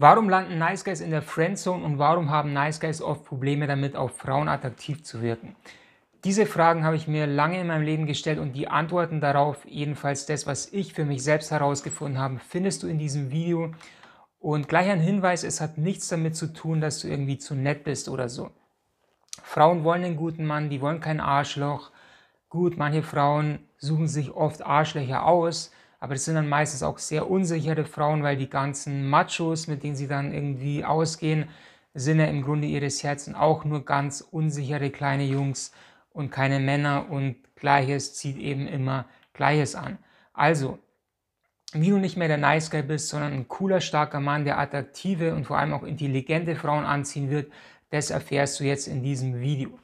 Warum landen Nice Guys in der Friendzone und warum haben Nice Guys oft Probleme damit, auf Frauen attraktiv zu wirken? Diese Fragen habe ich mir lange in meinem Leben gestellt und die Antworten darauf, jedenfalls das, was ich für mich selbst herausgefunden habe, findest du in diesem Video. Und gleich ein Hinweis, es hat nichts damit zu tun, dass du irgendwie zu nett bist oder so. Frauen wollen einen guten Mann, die wollen kein Arschloch. Gut, manche Frauen suchen sich oft Arschlöcher aus, aber das sind dann meistens auch sehr unsichere Frauen, weil die ganzen Machos, mit denen sie dann irgendwie ausgehen, sind ja im Grunde ihres Herzens auch nur ganz unsichere kleine Jungs und keine Männer und Gleiches zieht eben immer Gleiches an. Also, wie du nicht mehr der Nice Guy bist, sondern ein cooler, starker Mann, der attraktive und vor allem auch intelligente Frauen anziehen wird, das erfährst du jetzt in diesem Video.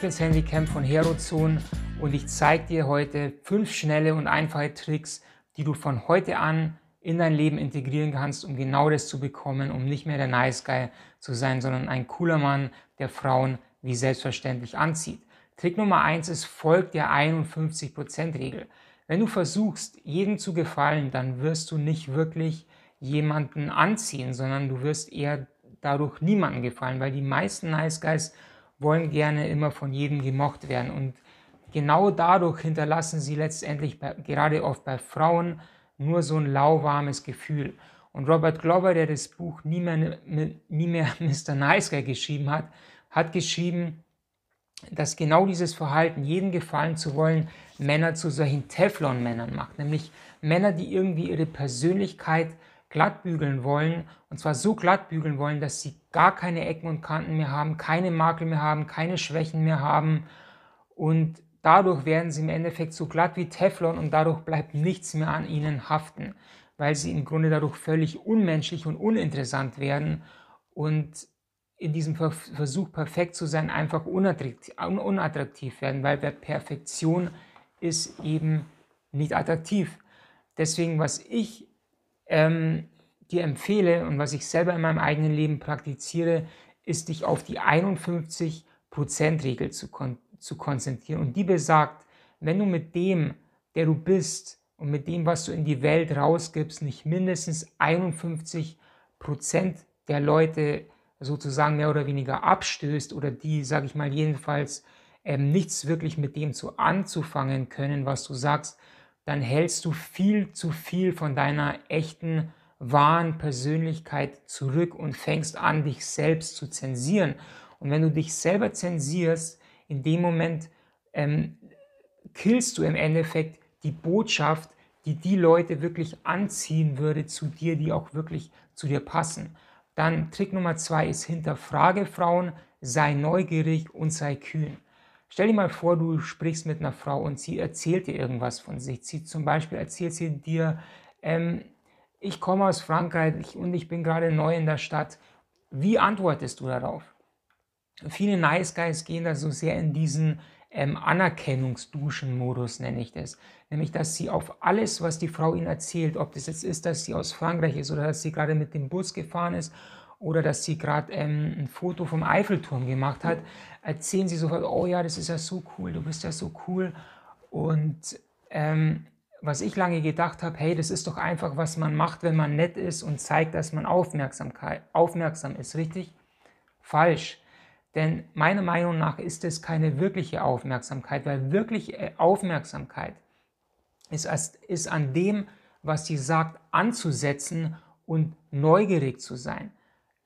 Sandy Kemp von Herozone und ich zeige dir heute fünf schnelle und einfache Tricks, die du von heute an in dein Leben integrieren kannst, um genau das zu bekommen, um nicht mehr der Nice Guy zu sein, sondern ein cooler Mann, der Frauen wie selbstverständlich anzieht. Trick Nummer eins ist, folgt der 51%-Regel. Wenn du versuchst, jedem zu gefallen, dann wirst du nicht wirklich jemanden anziehen, sondern du wirst eher dadurch niemanden gefallen, weil die meisten Nice Guys wollen gerne immer von jedem gemocht werden. Und genau dadurch hinterlassen sie letztendlich bei, gerade oft bei Frauen nur so ein lauwarmes Gefühl. Und Robert Glover, der das Buch Nie mehr, nie mehr Mr. Nice Guy geschrieben hat, hat geschrieben, dass genau dieses Verhalten, jeden gefallen zu wollen, Männer zu solchen Teflon-Männern macht. Nämlich Männer, die irgendwie ihre Persönlichkeit glatt bügeln wollen. Und zwar so glatt bügeln wollen, dass sie gar keine Ecken und Kanten mehr haben, keine Makel mehr haben, keine Schwächen mehr haben. Und dadurch werden sie im Endeffekt so glatt wie Teflon und dadurch bleibt nichts mehr an ihnen haften, weil sie im Grunde dadurch völlig unmenschlich und uninteressant werden und in diesem Versuch perfekt zu sein einfach unattraktiv werden, weil Perfektion ist eben nicht attraktiv. Deswegen, was ich ähm, dir empfehle und was ich selber in meinem eigenen Leben praktiziere, ist dich auf die 51%-Regel zu, kon zu konzentrieren. Und die besagt, wenn du mit dem, der du bist und mit dem, was du in die Welt rausgibst, nicht mindestens 51% der Leute sozusagen mehr oder weniger abstößt oder die, sage ich mal, jedenfalls ähm, nichts wirklich mit dem zu anzufangen können, was du sagst, dann hältst du viel zu viel von deiner echten, wahren Persönlichkeit zurück und fängst an, dich selbst zu zensieren. Und wenn du dich selber zensierst, in dem Moment ähm, killst du im Endeffekt die Botschaft, die die Leute wirklich anziehen würde zu dir, die auch wirklich zu dir passen. Dann Trick Nummer zwei ist hinterfrage Frauen, sei neugierig und sei kühn. Stell dir mal vor, du sprichst mit einer Frau und sie erzählt dir irgendwas von sich. Sie zum Beispiel erzählt sie dir, ähm, ich komme aus Frankreich und ich bin gerade neu in der Stadt. Wie antwortest du darauf? Viele Nice Guys gehen da so sehr in diesen ähm, Anerkennungsduschen-Modus, nenne ich das. Nämlich, dass sie auf alles, was die Frau ihnen erzählt, ob das jetzt ist, dass sie aus Frankreich ist oder dass sie gerade mit dem Bus gefahren ist oder dass sie gerade ähm, ein Foto vom Eiffelturm gemacht hat, erzählen sie sofort, oh ja, das ist ja so cool, du bist ja so cool. Und ähm, was ich lange gedacht habe, hey, das ist doch einfach, was man macht, wenn man nett ist und zeigt, dass man Aufmerksamkeit, aufmerksam ist, richtig? Falsch. Denn meiner Meinung nach ist es keine wirkliche Aufmerksamkeit, weil wirkliche äh, Aufmerksamkeit ist, ist an dem, was sie sagt, anzusetzen und neugierig zu sein.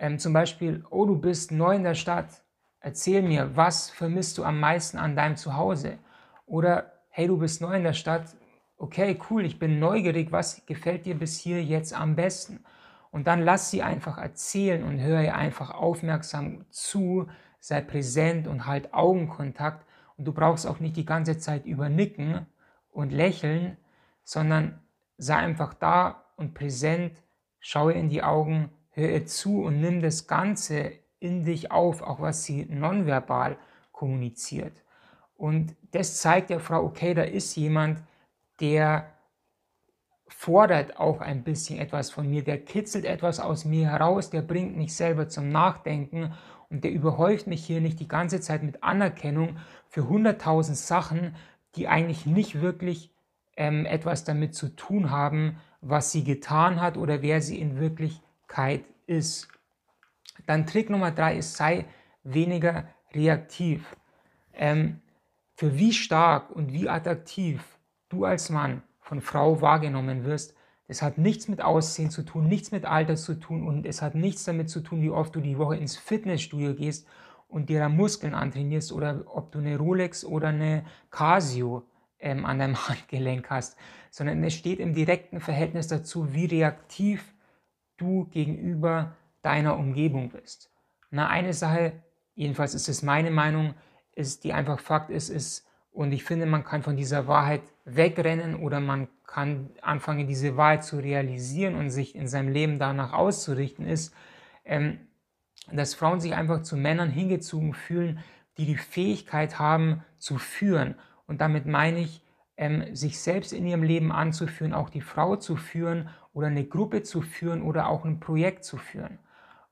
Ähm, zum Beispiel, oh, du bist neu in der Stadt, erzähl mir, was vermisst du am meisten an deinem Zuhause? Oder, hey, du bist neu in der Stadt, okay, cool, ich bin neugierig, was gefällt dir bis hier jetzt am besten? Und dann lass sie einfach erzählen und höre ihr einfach aufmerksam zu, sei präsent und halt Augenkontakt. Und du brauchst auch nicht die ganze Zeit übernicken und lächeln, sondern sei einfach da und präsent, schaue in die Augen, hör zu und nimm das Ganze in dich auf, auch was sie nonverbal kommuniziert. Und das zeigt der Frau, okay, da ist jemand, der fordert auch ein bisschen etwas von mir, der kitzelt etwas aus mir heraus, der bringt mich selber zum Nachdenken und der überhäuft mich hier nicht die ganze Zeit mit Anerkennung für hunderttausend Sachen, die eigentlich nicht wirklich ähm, etwas damit zu tun haben, was sie getan hat oder wer sie in Wirklichkeit ist. Dann Trick Nummer drei ist, sei weniger reaktiv. Ähm, für wie stark und wie attraktiv du als Mann von Frau wahrgenommen wirst, das hat nichts mit Aussehen zu tun, nichts mit Alter zu tun und es hat nichts damit zu tun, wie oft du die Woche ins Fitnessstudio gehst und dir da Muskeln antrainierst oder ob du eine Rolex oder eine Casio ähm, an deinem Handgelenk hast, sondern es steht im direkten Verhältnis dazu, wie reaktiv du gegenüber deiner Umgebung bist. Na, eine Sache, jedenfalls ist es meine Meinung, ist, die einfach Fakt ist, ist, und ich finde, man kann von dieser Wahrheit wegrennen oder man kann anfangen, diese Wahrheit zu realisieren und sich in seinem Leben danach auszurichten, ist, ähm, dass Frauen sich einfach zu Männern hingezogen fühlen, die die Fähigkeit haben zu führen. Und damit meine ich, ähm, sich selbst in ihrem Leben anzuführen, auch die Frau zu führen oder eine Gruppe zu führen oder auch ein Projekt zu führen.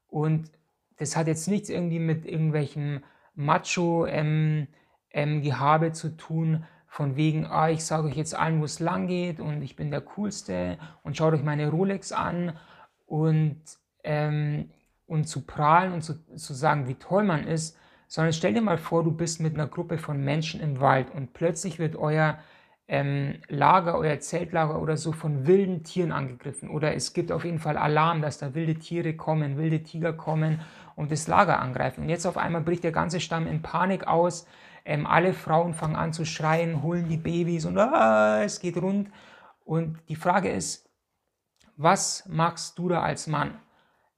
Und das hat jetzt nichts irgendwie mit irgendwelchen Macho-Gehabe ähm, ähm, zu tun, von wegen, ah, ich sage euch jetzt allen, wo es lang geht und ich bin der Coolste und schaut euch meine Rolex an und, ähm, und zu prahlen und zu, zu sagen, wie toll man ist, sondern stell dir mal vor, du bist mit einer Gruppe von Menschen im Wald und plötzlich wird euer ähm, Lager, euer Zeltlager oder so von wilden Tieren angegriffen. Oder es gibt auf jeden Fall Alarm, dass da wilde Tiere kommen, wilde Tiger kommen und das Lager angreifen. Und jetzt auf einmal bricht der ganze Stamm in Panik aus. Ähm, alle Frauen fangen an zu schreien, holen die Babys und ah, es geht rund. Und die Frage ist, was machst du da als Mann?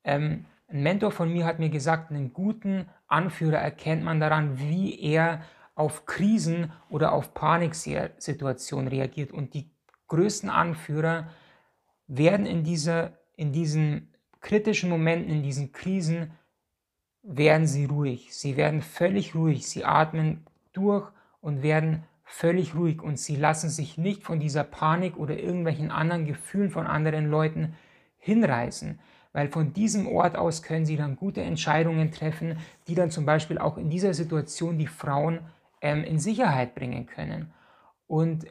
Ähm, ein Mentor von mir hat mir gesagt, einen guten Anführer erkennt man daran, wie er auf Krisen oder auf Paniksituationen reagiert. Und die größten Anführer werden in, dieser, in diesen kritischen Momenten, in diesen Krisen, werden sie ruhig. Sie werden völlig ruhig. Sie atmen durch und werden völlig ruhig. Und sie lassen sich nicht von dieser Panik oder irgendwelchen anderen Gefühlen von anderen Leuten hinreißen weil von diesem Ort aus können sie dann gute Entscheidungen treffen, die dann zum Beispiel auch in dieser Situation die Frauen ähm, in Sicherheit bringen können. Und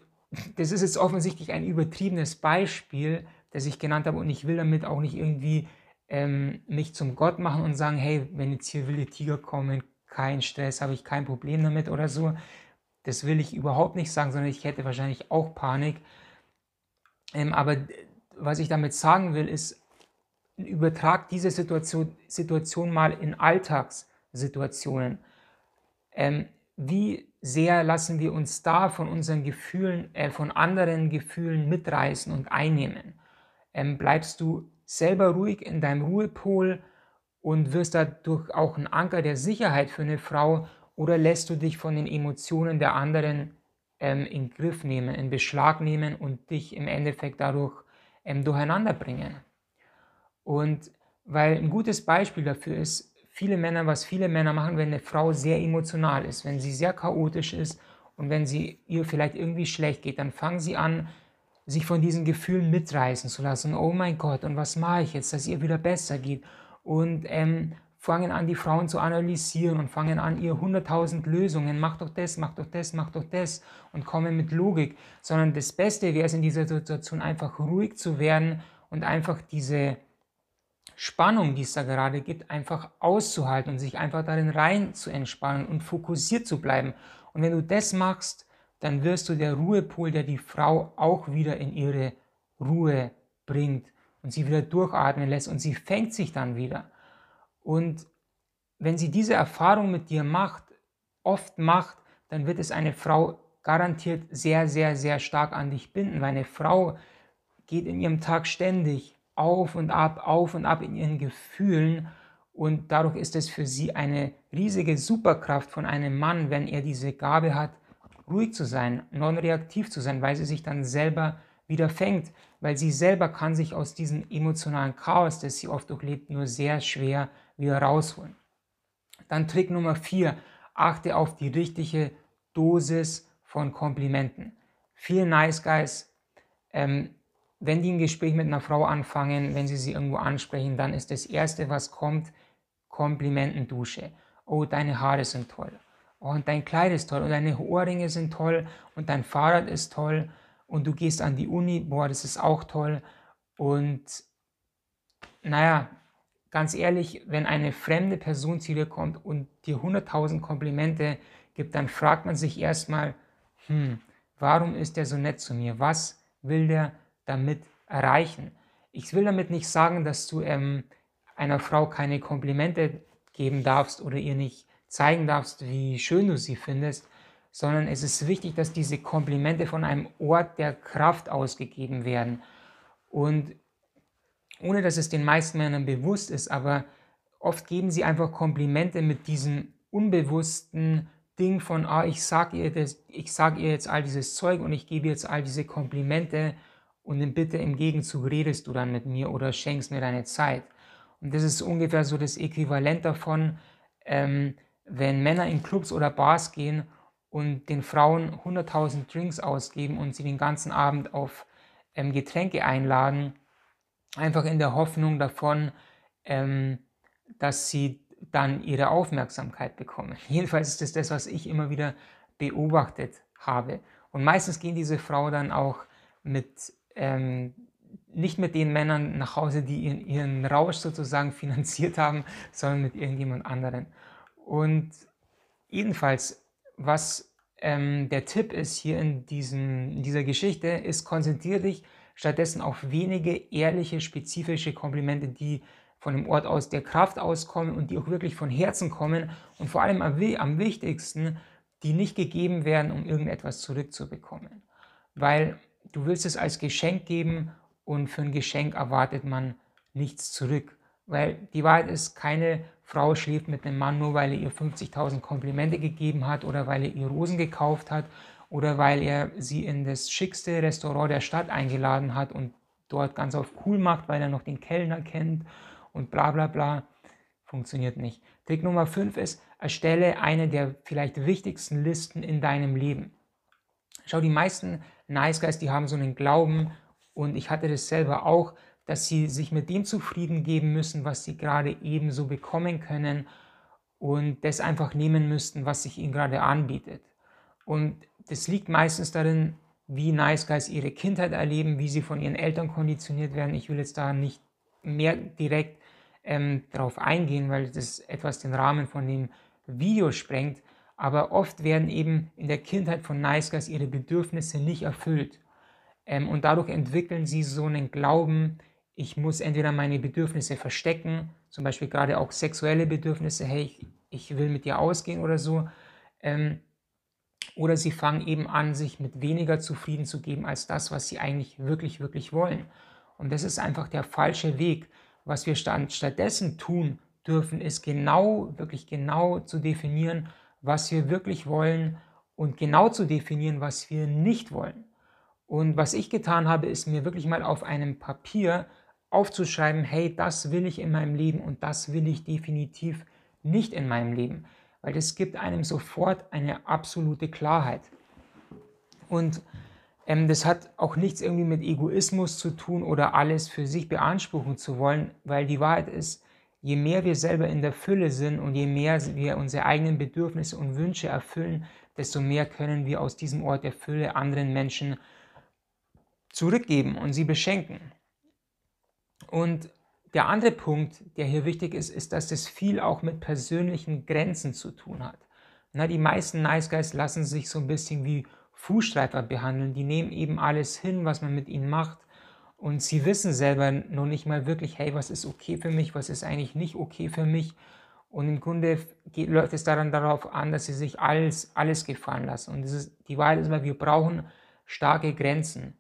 das ist jetzt offensichtlich ein übertriebenes Beispiel, das ich genannt habe und ich will damit auch nicht irgendwie ähm, mich zum Gott machen und sagen, hey, wenn jetzt hier wilde Tiger kommen, kein Stress, habe ich kein Problem damit oder so. Das will ich überhaupt nicht sagen, sondern ich hätte wahrscheinlich auch Panik. Ähm, aber was ich damit sagen will, ist, übertrag diese Situation, Situation mal in Alltagssituationen. Ähm, wie sehr lassen wir uns da von unseren Gefühlen, äh, von anderen Gefühlen mitreißen und einnehmen? Ähm, bleibst du selber ruhig in deinem Ruhepol und wirst dadurch auch ein Anker der Sicherheit für eine Frau oder lässt du dich von den Emotionen der anderen ähm, in Griff nehmen, in Beschlag nehmen und dich im Endeffekt dadurch ähm, durcheinander bringen? Und weil ein gutes Beispiel dafür ist, viele Männer, was viele Männer machen, wenn eine Frau sehr emotional ist, wenn sie sehr chaotisch ist und wenn sie ihr vielleicht irgendwie schlecht geht, dann fangen sie an, sich von diesen Gefühlen mitreißen zu lassen. Oh mein Gott, und was mache ich jetzt, dass ihr wieder besser geht? Und ähm, fangen an, die Frauen zu analysieren und fangen an, ihr hunderttausend Lösungen, mach doch das, mach doch das, mach doch das und kommen mit Logik. Sondern das Beste wäre es in dieser Situation einfach ruhig zu werden und einfach diese Spannung, die es da gerade gibt, einfach auszuhalten und sich einfach darin rein zu entspannen und fokussiert zu bleiben. Und wenn du das machst, dann wirst du der Ruhepol, der die Frau auch wieder in ihre Ruhe bringt und sie wieder durchatmen lässt und sie fängt sich dann wieder. Und wenn sie diese Erfahrung mit dir macht, oft macht, dann wird es eine Frau garantiert sehr, sehr, sehr stark an dich binden, weil eine Frau geht in ihrem Tag ständig auf und ab, auf und ab in ihren Gefühlen und dadurch ist es für sie eine riesige Superkraft von einem Mann, wenn er diese Gabe hat, ruhig zu sein, non-reaktiv zu sein, weil sie sich dann selber wieder fängt, weil sie selber kann sich aus diesem emotionalen Chaos, das sie oft durchlebt, nur sehr schwer wieder rausholen. Dann Trick Nummer vier: achte auf die richtige Dosis von Komplimenten. Viele Nice Guys ähm, wenn die ein Gespräch mit einer Frau anfangen, wenn sie sie irgendwo ansprechen, dann ist das Erste, was kommt, Komplimentendusche. Oh, deine Haare sind toll. Oh, und dein Kleid ist toll. Und deine Ohrringe sind toll. Und dein Fahrrad ist toll. Und du gehst an die Uni. Boah, das ist auch toll. Und naja, ganz ehrlich, wenn eine fremde Person zu dir kommt und dir 100.000 Komplimente gibt, dann fragt man sich erstmal, hm, warum ist der so nett zu mir? Was will der damit erreichen? Ich will damit nicht sagen, dass du ähm, einer Frau keine Komplimente geben darfst oder ihr nicht zeigen darfst, wie schön du sie findest, sondern es ist wichtig, dass diese Komplimente von einem Ort der Kraft ausgegeben werden. Und ohne dass es den meisten Männern bewusst ist, aber oft geben sie einfach Komplimente mit diesem unbewussten Ding von, ah, ich sag ihr sag ihr jetzt all dieses Zeug und ich gebe jetzt all diese Komplimente und dann bitte im Gegenzug redest du dann mit mir oder schenkst mir deine Zeit. Und das ist ungefähr so das Äquivalent davon, ähm, wenn Männer in Clubs oder Bars gehen und den Frauen 100.000 Drinks ausgeben und sie den ganzen Abend auf ähm, Getränke einladen, einfach in der Hoffnung davon, ähm, dass sie dann ihre Aufmerksamkeit bekommen. Jedenfalls ist das das, was ich immer wieder beobachtet habe. Und meistens gehen diese Frauen dann auch mit ähm, nicht mit den Männern nach Hause, die ihren, ihren Rausch sozusagen finanziert haben, sondern mit irgendjemand anderen. Und jedenfalls, was ähm, der Tipp ist hier in, diesem, in dieser Geschichte, ist, konzentriere dich stattdessen auf wenige ehrliche, spezifische Komplimente, die von dem Ort aus der Kraft auskommen und die auch wirklich von Herzen kommen und vor allem am, am wichtigsten, die nicht gegeben werden, um irgendetwas zurückzubekommen. Weil du willst es als Geschenk geben und für ein Geschenk erwartet man nichts zurück. Weil die Wahrheit ist, keine Frau schläft mit einem Mann nur, weil er ihr 50.000 Komplimente gegeben hat oder weil er ihr Rosen gekauft hat oder weil er sie in das schickste Restaurant der Stadt eingeladen hat und dort ganz auf cool macht, weil er noch den Kellner kennt und bla bla bla. Funktioniert nicht. Trick Nummer 5 ist, erstelle eine der vielleicht wichtigsten Listen in deinem Leben. Schau, die meisten Nice Guys, die haben so einen Glauben, und ich hatte das selber auch, dass sie sich mit dem zufrieden geben müssen, was sie gerade ebenso bekommen können und das einfach nehmen müssten, was sich ihnen gerade anbietet. Und das liegt meistens darin, wie Nice Guys ihre Kindheit erleben, wie sie von ihren Eltern konditioniert werden. Ich will jetzt da nicht mehr direkt ähm, darauf eingehen, weil das etwas den Rahmen von dem Video sprengt. Aber oft werden eben in der Kindheit von Nice Guys ihre Bedürfnisse nicht erfüllt. Ähm, und dadurch entwickeln sie so einen Glauben, ich muss entweder meine Bedürfnisse verstecken, zum Beispiel gerade auch sexuelle Bedürfnisse, hey, ich, ich will mit dir ausgehen oder so. Ähm, oder sie fangen eben an, sich mit weniger zufrieden zu geben als das, was sie eigentlich wirklich, wirklich wollen. Und das ist einfach der falsche Weg. Was wir stattdessen tun dürfen, ist genau, wirklich genau zu definieren, was wir wirklich wollen und genau zu definieren, was wir nicht wollen. Und was ich getan habe, ist mir wirklich mal auf einem Papier aufzuschreiben, hey, das will ich in meinem Leben und das will ich definitiv nicht in meinem Leben. Weil das gibt einem sofort eine absolute Klarheit. Und ähm, das hat auch nichts irgendwie mit Egoismus zu tun oder alles für sich beanspruchen zu wollen, weil die Wahrheit ist, je mehr wir selber in der Fülle sind und je mehr wir unsere eigenen Bedürfnisse und Wünsche erfüllen, desto mehr können wir aus diesem Ort der Fülle anderen Menschen zurückgeben und sie beschenken. Und der andere Punkt, der hier wichtig ist, ist, dass das viel auch mit persönlichen Grenzen zu tun hat. Na, die meisten Nice Guys lassen sich so ein bisschen wie Fußstreifer behandeln. Die nehmen eben alles hin, was man mit ihnen macht. Und sie wissen selber noch nicht mal wirklich, hey, was ist okay für mich, was ist eigentlich nicht okay für mich. Und im Grunde geht, läuft es daran darauf an, dass sie sich alles, alles gefallen lassen. Und ist, die Wahrheit ist immer, wir brauchen starke Grenzen.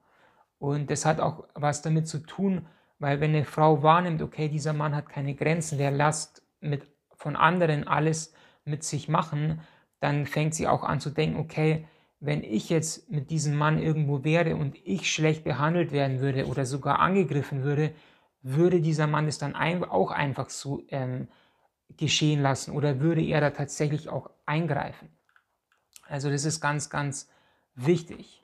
Und das hat auch was damit zu tun, weil wenn eine Frau wahrnimmt, okay, dieser Mann hat keine Grenzen, der lässt mit, von anderen alles mit sich machen, dann fängt sie auch an zu denken, okay, wenn ich jetzt mit diesem Mann irgendwo wäre und ich schlecht behandelt werden würde oder sogar angegriffen würde, würde dieser Mann es dann ein, auch einfach so ähm, geschehen lassen oder würde er da tatsächlich auch eingreifen. Also das ist ganz, ganz wichtig.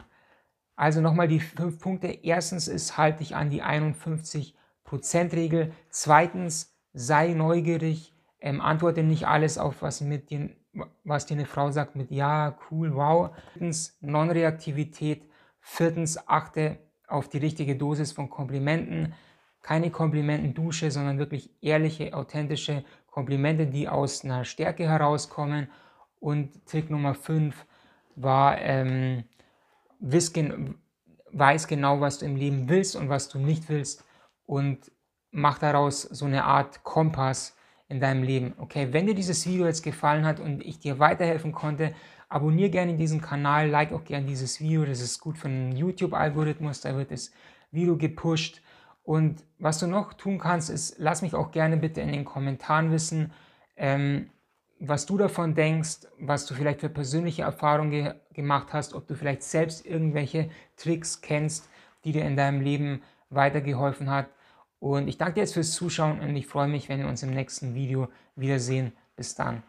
Also nochmal die fünf Punkte. Erstens ist, halte dich an die 51%-Regel. Zweitens, sei neugierig. Ähm, antworte nicht alles auf, was, mit dir, was dir eine Frau sagt mit Ja, cool, wow. Drittens, Non-Reaktivität. Viertens, achte auf die richtige Dosis von Komplimenten. Keine Komplimentendusche, sondern wirklich ehrliche, authentische Komplimente, die aus einer Stärke herauskommen. Und Trick Nummer 5 war, ähm, weiß genau, was du im Leben willst und was du nicht willst und mach daraus so eine Art Kompass in deinem Leben. Okay, wenn dir dieses Video jetzt gefallen hat und ich dir weiterhelfen konnte, abonniere gerne diesen Kanal, like auch gerne dieses Video, das ist gut für den YouTube-Algorithmus, da wird das Video gepusht. Und was du noch tun kannst, ist, lass mich auch gerne bitte in den Kommentaren wissen, ähm, was du davon denkst, was du vielleicht für persönliche Erfahrungen ge gemacht hast, ob du vielleicht selbst irgendwelche Tricks kennst, die dir in deinem Leben weitergeholfen hat. Und ich danke dir jetzt fürs Zuschauen und ich freue mich, wenn wir uns im nächsten Video wiedersehen. Bis dann.